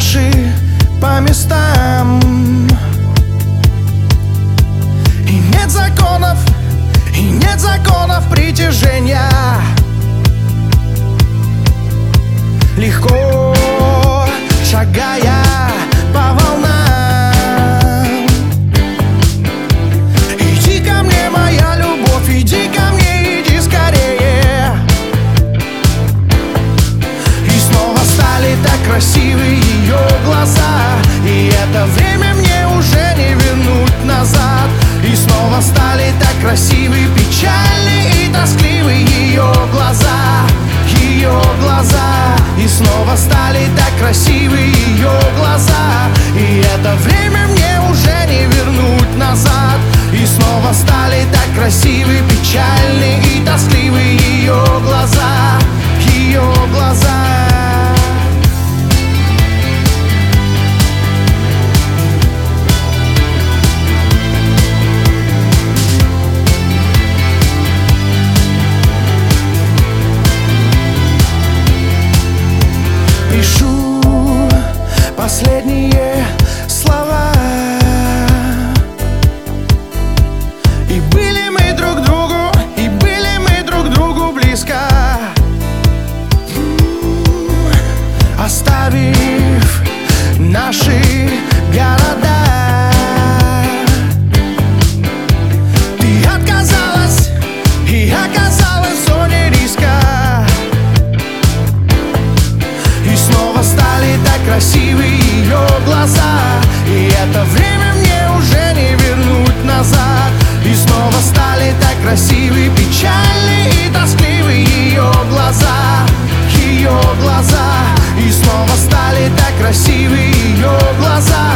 наши по местам. И нет законов, и нет законов притяжения. Легко шагая красивы ее глаза. И это время мне уже не вернуть назад. И снова стали так красивы, печальны и тоскливы ее глаза. Ее глаза. И снова стали так красивы ее глаза. И это время мне уже не вернуть назад. И снова стали так красивы, печальны и пишу последние слова. стали так красивы, печальны и тоскливы ее глаза, ее глаза, и снова стали так красивы ее глаза.